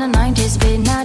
the 90s beat, now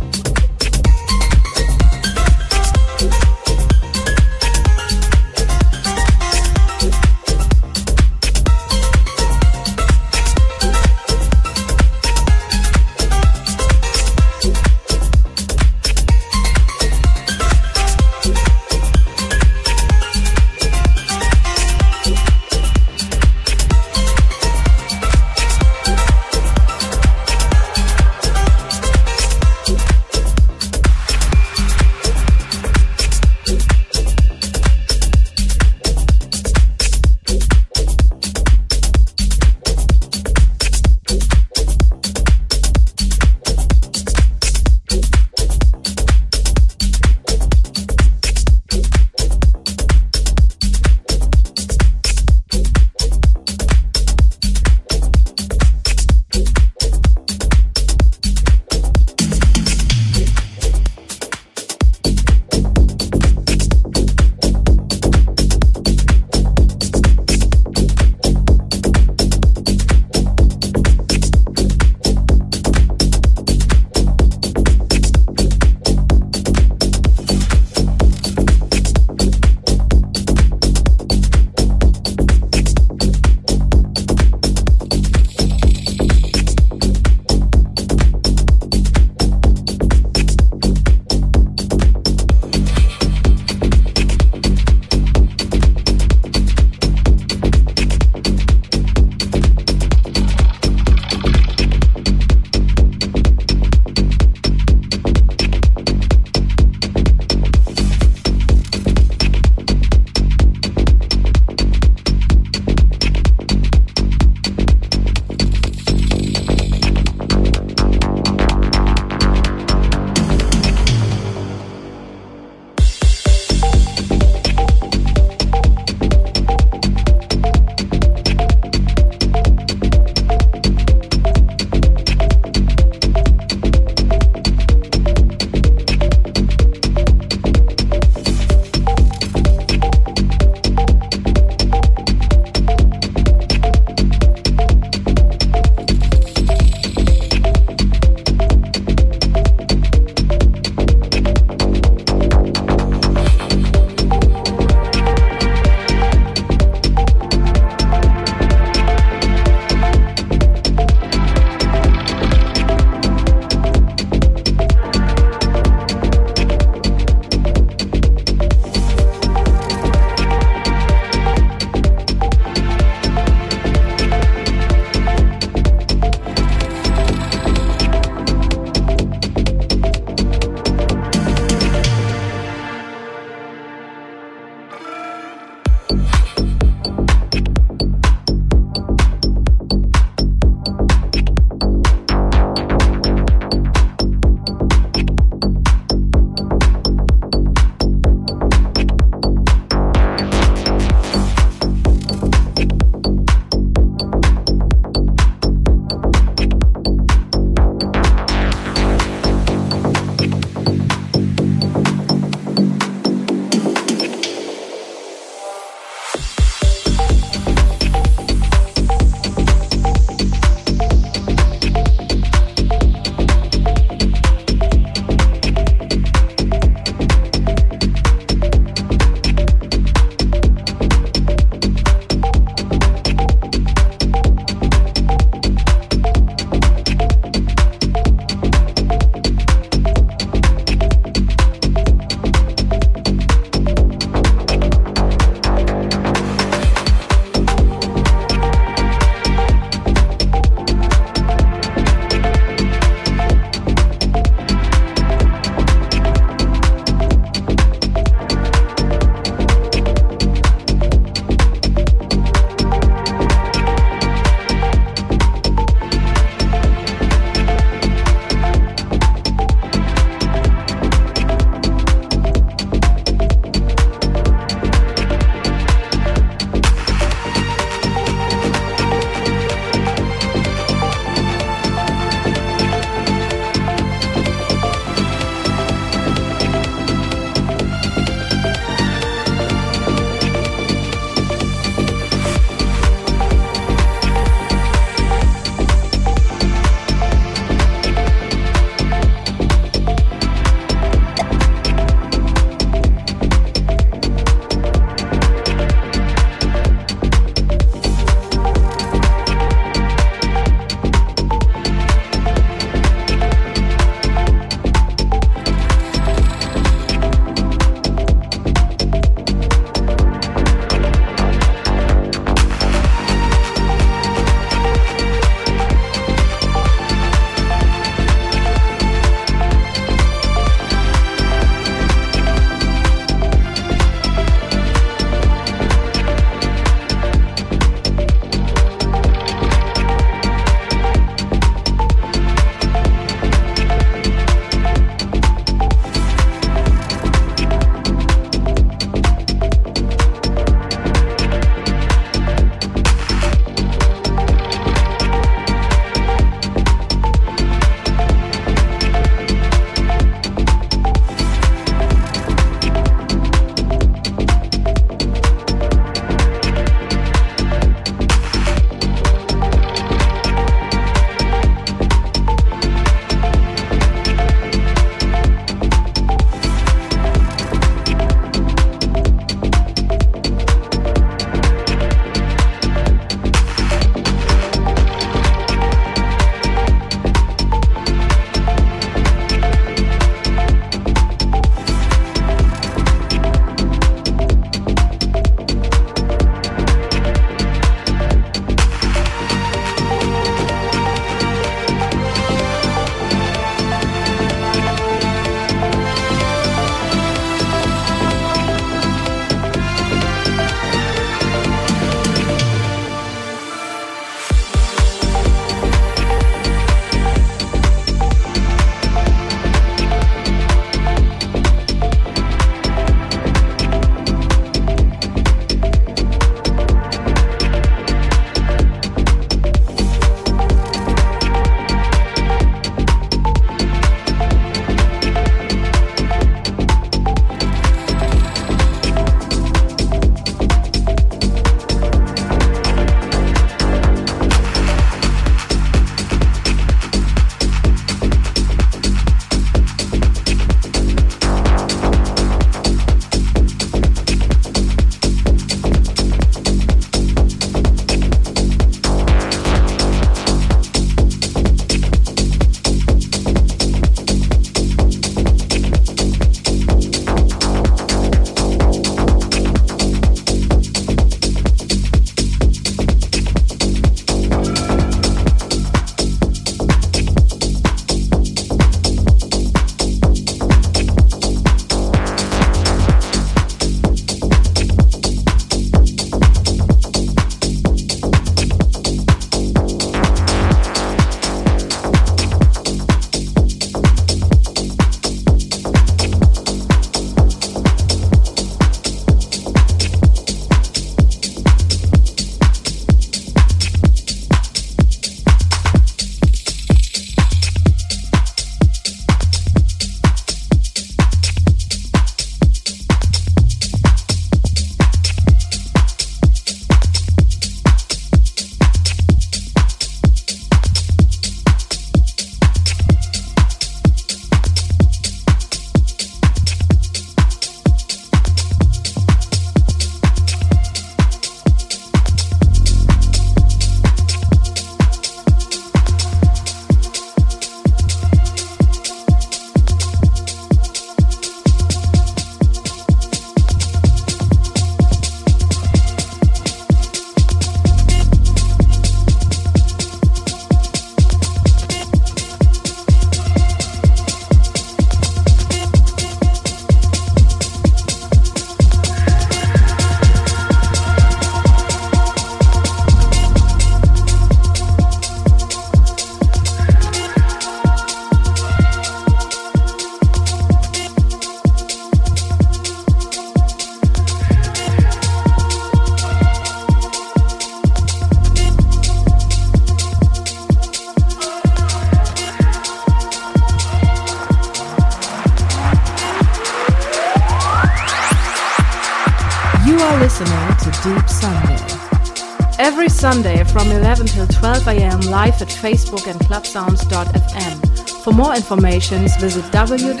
am live at Facebook and clubsounds.fm. For more information, visit www.mrhitch.de.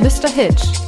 Mr. Hitch,